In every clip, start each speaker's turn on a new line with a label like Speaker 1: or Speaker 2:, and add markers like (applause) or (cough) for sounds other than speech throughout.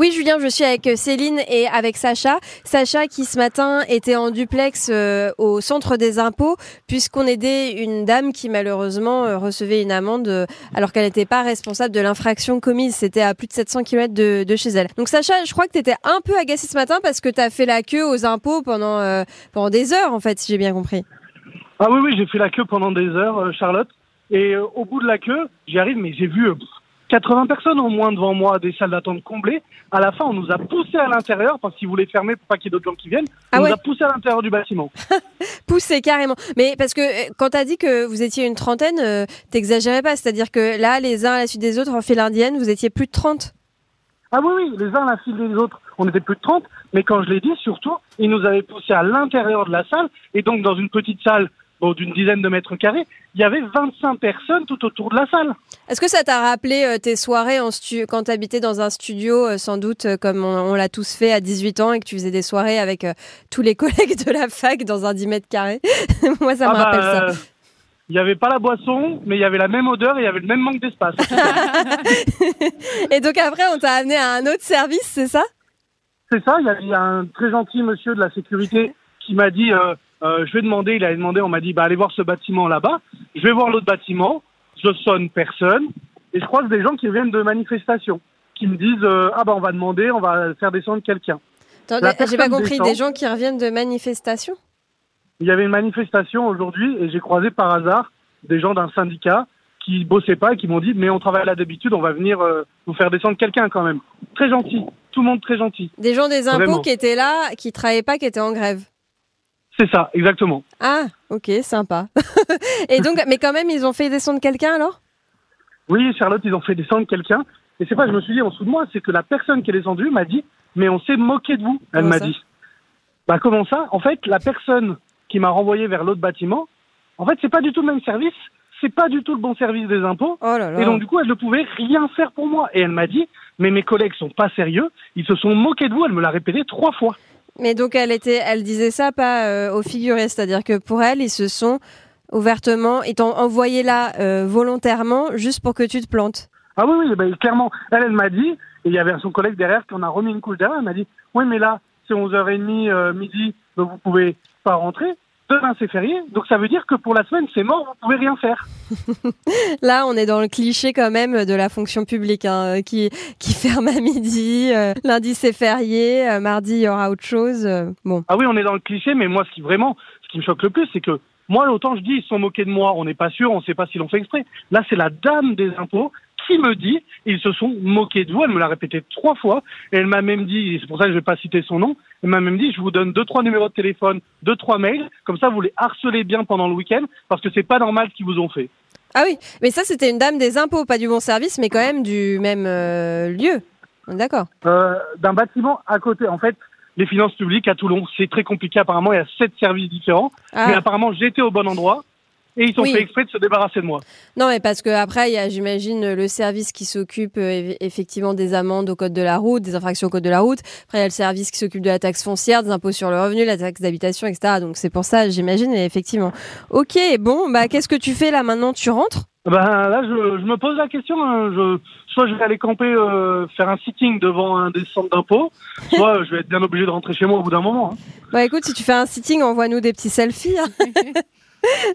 Speaker 1: Oui, Julien, je suis avec Céline et avec Sacha. Sacha qui ce matin était en duplex euh, au centre des impôts puisqu'on aidait une dame qui malheureusement euh, recevait une amende euh, alors qu'elle n'était pas responsable de l'infraction commise. C'était à plus de 700 km de, chez elle. Donc Sacha, je crois que tu étais un peu agacée ce matin parce que tu as fait la queue aux impôts pendant, pendant des heures en fait, si j'ai bien compris.
Speaker 2: Ah oui, oui, j'ai fait la queue pendant des heures, Charlotte. Et au bout de la queue, j'y arrive, mais j'ai vu 80 personnes au moins devant moi, des salles d'attente comblées. À la fin, on nous a poussé à l'intérieur parce qu'ils voulaient fermer pour pas qu'il y ait d'autres gens qui viennent. On ah nous a poussé à l'intérieur du bâtiment. (laughs)
Speaker 1: poussé carrément. Mais parce que euh, quand tu as dit que vous étiez une trentaine, euh, t'exagérais pas. C'est-à-dire que là, les uns à la suite des autres, en file indienne, vous étiez plus de 30.
Speaker 2: Ah oui, oui, les uns à la suite des autres, on était plus de 30. Mais quand je l'ai dit, surtout, ils nous avaient poussé à l'intérieur de la salle. Et donc, dans une petite salle d'une dizaine de mètres carrés, il y avait 25 personnes tout autour de la salle.
Speaker 1: Est-ce que ça t'a rappelé euh, tes soirées en quand tu habitais dans un studio, euh, sans doute euh, comme on, l'a tous fait à 18 ans et que tu faisais des soirées avec tous les (laughs) collègues de la fac dans un 10 mètres carrés? (laughs) Moi, ça me ah rappelle bah, ça.
Speaker 2: Il n'y avait pas la boisson, mais il y avait la même odeur et il y avait le même manque d'espace. (laughs)
Speaker 1: et donc après, on t'a amené à un autre service, c'est ça?
Speaker 2: C'est ça, il y a un très gentil monsieur de la sécurité qui m'a dit euh, je vais demander, il a demandé, on m'a dit, bah, allez voir ce bâtiment là-bas. Je vais voir l'autre bâtiment, je sonne personne, et je croise des gens qui viennent de manifestations, qui me disent, euh, ah bah on va demander, on va faire descendre quelqu'un.
Speaker 1: J'ai pas compris, des gens qui reviennent de manifestations?
Speaker 2: Il y avait une manifestation aujourd'hui, et j'ai croisé par hasard des gens d'un syndicat qui bossaient pas et qui m'ont dit, mais on travaille là d'habitude, on va venir euh, vous faire descendre quelqu'un quand même. Très gentil, tout le monde très gentil.
Speaker 1: Des gens des impôts qui étaient là, qui travaillaient pas, qui étaient en grève.
Speaker 2: C'est ça, exactement.
Speaker 1: Ah, ok, sympa. (laughs) et donc, mais quand même, ils ont fait descendre quelqu'un alors?
Speaker 2: Oui, Charlotte, ils ont fait descendre quelqu'un. Et c'est pas, je me suis dit en dessous de moi, c'est que la personne qui est descendue m'a dit, mais on s'est moqué de vous. Elle m'a dit. Bah comment ça? En fait, la personne qui m'a renvoyé vers l'autre bâtiment, en fait, c'est pas du tout le même service, c'est pas du tout le bon service des impôts.
Speaker 1: Oh
Speaker 2: et donc du coup, elle ne pouvait rien faire pour moi. Et elle m'a dit, mais mes collègues sont pas sérieux, ils se sont moqués de vous. Elle me l'a répété trois fois.
Speaker 1: Mais donc elle était, elle disait ça pas euh, au figuré, c'est-à-dire que pour elle, ils se sont ouvertement, ils t'ont envoyé là euh, volontairement juste pour que tu te plantes.
Speaker 2: Ah oui, oui, clairement. Elle, elle m'a dit, et il y avait son collègue derrière qui en a remis une couche derrière, elle m'a dit, oui, mais là, c'est 11h30 euh, midi, donc vous pouvez pas rentrer demain c'est férié, donc ça veut dire que pour la semaine c'est mort, vous pouvez rien faire. (laughs)
Speaker 1: Là, on est dans le cliché quand même de la fonction publique hein, euh, qui qui (laughs) ferme à midi. Euh, lundi c'est férié, euh, mardi il y aura autre chose. bon.
Speaker 2: Ah oui, on est dans le cliché, mais moi ce qui vraiment, ce qui me choque le plus, c'est que moi, autant je dis, ils se sont moqués de moi, on n'est pas sûr, on ne sait pas s'ils l'ont fait exprès. Là, c'est la dame des impôts qui me dit, ils se sont moqués de vous, elle me l'a répété trois fois, et elle m'a même dit, c'est pour ça que je ne vais pas citer son nom, elle m'a même dit, je vous donne deux, trois numéros de téléphone, deux, trois mails, comme ça vous les harcelez bien pendant le week-end, parce que c'est pas normal ce qu'ils vous ont fait.
Speaker 1: Ah oui, mais ça c'était une dame des impôts, pas du bon service, mais quand même du même euh, lieu. D'accord.
Speaker 2: Euh, D'un bâtiment à côté. En fait, les finances publiques à Toulon, c'est très compliqué. Apparemment, il y a sept services différents. Ah. Mais apparemment, j'étais au bon endroit. Et ils ont fait exprès de se débarrasser de moi.
Speaker 1: Non, mais parce qu'après, il y a, j'imagine, le service qui s'occupe euh, effectivement des amendes au code de la route, des infractions au code de la route. Après, il y a le service qui s'occupe de la taxe foncière, des impôts sur le revenu, la taxe d'habitation, etc. Donc c'est pour ça, j'imagine, effectivement. Ok, bon, bah qu'est-ce que tu fais là maintenant? Tu rentres?
Speaker 2: Ben là, je, me pose la question. Hein. Je, soit je vais aller camper, euh, faire un sitting devant un des centres d'impôts, soit je vais être bien obligé de rentrer chez moi au bout d'un moment. Hein.
Speaker 1: Bah écoute, si tu fais un sitting, envoie-nous des petits selfies. Hein. (laughs)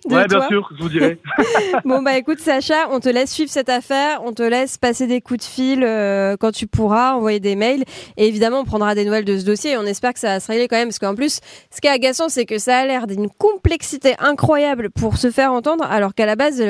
Speaker 2: ouais, bien sûr, je vous dirai. (laughs)
Speaker 1: bon, bah écoute, Sacha, on te laisse suivre cette affaire, on te laisse passer des coups de fil euh, quand tu pourras, envoyer des mails. Et évidemment, on prendra des nouvelles de ce dossier et on espère que ça va se régler quand même. Parce qu'en plus, ce qui est agaçant, c'est que ça a l'air d'une complexité incroyable pour se faire entendre, alors qu'à la base,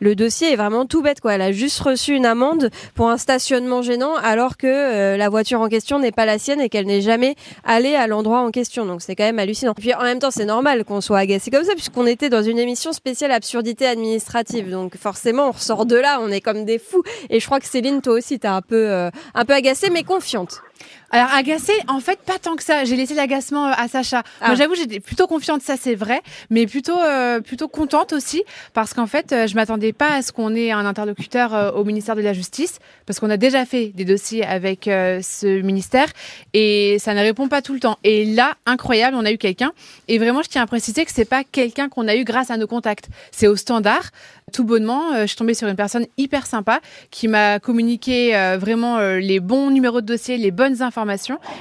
Speaker 1: le, dossier est vraiment tout bête. Quoi. Elle a juste reçu une amende pour un stationnement gênant, alors que euh, la voiture en question n'est pas la sienne et qu'elle n'est jamais allée à l'endroit en question. Donc c'est quand même hallucinant. Et puis en même temps, c'est normal qu'on soit agacé comme ça, puisqu'on était dans dans une émission spéciale absurdité administrative. Donc forcément, on ressort de là, on est comme des fous. Et je crois que Céline, toi aussi, t'es un peu, euh, un peu agacée, mais confiante.
Speaker 3: Alors agacé, en fait, pas tant que ça. J'ai laissé l'agacement euh, à Sacha.
Speaker 1: Ah.
Speaker 3: Moi, j'avoue, j'étais plutôt confiante, ça c'est vrai, mais plutôt euh, plutôt contente aussi parce qu'en fait, euh, je m'attendais pas à ce qu'on ait un interlocuteur euh, au ministère de la Justice parce qu'on a déjà fait des dossiers avec euh, ce ministère et ça ne répond pas tout le temps. Et là, incroyable, on a eu quelqu'un et vraiment, je tiens à préciser que c'est pas quelqu'un qu'on a eu grâce à nos contacts. C'est au standard. Tout bonnement, je suis tombée sur une personne hyper sympa qui m'a communiqué vraiment les bons numéros de dossier, les bonnes informations.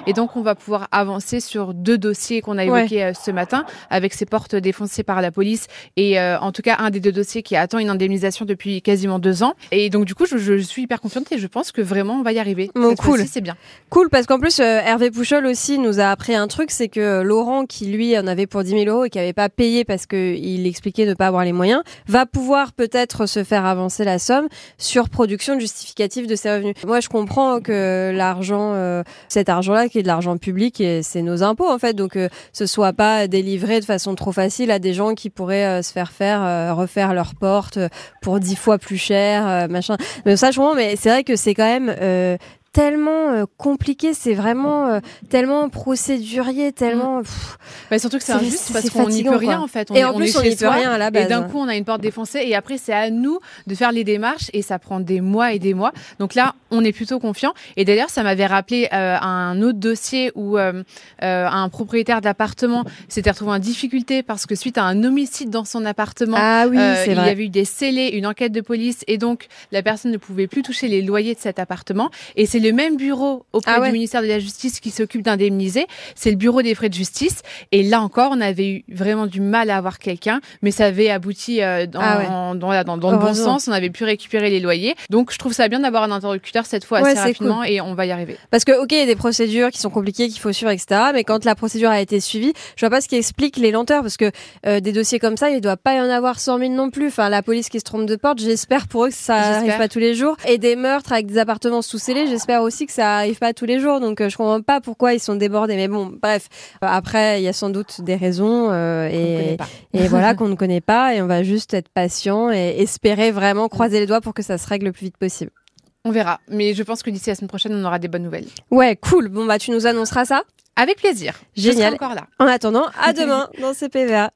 Speaker 3: Et donc, on va pouvoir avancer sur deux dossiers qu'on a évoqués euh, ce matin, avec ces portes défoncées par la police et euh, en tout cas un des deux dossiers qui attend une indemnisation depuis quasiment deux ans. Et donc, du coup, je, je suis hyper confiante et je pense que vraiment on va y arriver.
Speaker 1: Bon,
Speaker 3: Cette
Speaker 1: cool.
Speaker 3: C'est bien.
Speaker 1: Cool, parce qu'en plus, euh, Hervé Pouchol aussi nous a appris un truc, c'est que Laurent, qui lui en avait pour 10 000 euros et qui n'avait pas payé parce qu'il expliquait ne pas avoir les moyens, va pouvoir peut-être se faire avancer la somme sur production de justificatif de ses revenus. Moi, je comprends que l'argent, euh, cet argent-là, qui est de l'argent public, et c'est nos impôts en fait, donc euh, ce soit pas délivré de façon trop facile à des gens qui pourraient euh, se faire faire euh, refaire leurs portes euh, pour 10 fois plus cher, machin. Mais ça, je mais c'est vrai que c'est quand même tellement euh, compliqué, c'est vraiment euh, tellement procédurier, tellement. pff.
Speaker 3: Bah, surtout que c'est injuste parce qu'on n'y peut rien en fait. On
Speaker 1: Et
Speaker 3: est,
Speaker 1: en plus, on n'y peut rien à la base.
Speaker 3: Et d'un coup, on a une porte défoncée et après, c'est à nous de faire les démarches et ça prend des mois et des mois. Donc là, on est plutôt confiant. Et d'ailleurs, ça m'avait rappelé euh, un autre dossier où un propriétaire d'appartement s'était retrouvé en difficulté parce que suite à un homicide dans son appartement,
Speaker 1: Ah oui,
Speaker 3: il y avait eu des scellés, une enquête de police et donc la personne ne pouvait plus toucher les loyers de cet appartement. Et c'est le même bureau auprès
Speaker 1: Ah ouais.
Speaker 3: du ministère de la Justice qui s'occupe d'indemniser. C'est le bureau des frais de justice. Et là encore, on avait eu vraiment du mal à avoir quelqu'un, mais ça avait abouti euh, dans,
Speaker 1: Ah ouais.
Speaker 3: dans, dans- dans le bon sens. On avait pu récupérer les loyers. Donc je trouve ça bien d'avoir un interlocuteur cette fois
Speaker 1: Ouais,
Speaker 3: assez rapidement et on va y arriver.
Speaker 1: Parce que, ok, il y a des procédures qui sont compliquées, qu'il faut suivre, etc. Mais quand la procédure a été suivie, je vois pas ce qui explique les lenteurs. Parce que euh, des dossiers comme ça, il doit pas y en avoir 100 000 non plus. Enfin, la police qui se trompe de porte, j'espère pour eux que ça arrive pas tous les jours. Et des meurtres avec des appartements sous scellés, j'espère aussi que ça arrive pas tous les jours. Donc, euh, je comprends pas pourquoi ils sont débordés. Mais bon, bref. Après, il y a sans doute des raisons. euh, et, et (laughs) voilà qu'on ne connaît pas. Et on va juste être patient et espérer vraiment croiser les doigts pour que ça se règle le plus vite possible.
Speaker 3: On verra. Mais je pense que d'ici la semaine prochaine, on aura des bonnes nouvelles.
Speaker 1: Ouais, cool. Bon, bah, tu nous annonceras ça.
Speaker 3: Avec plaisir. Je
Speaker 1: Génial.
Speaker 3: serai encore là.
Speaker 1: En attendant, à (laughs) demain dans CPVA.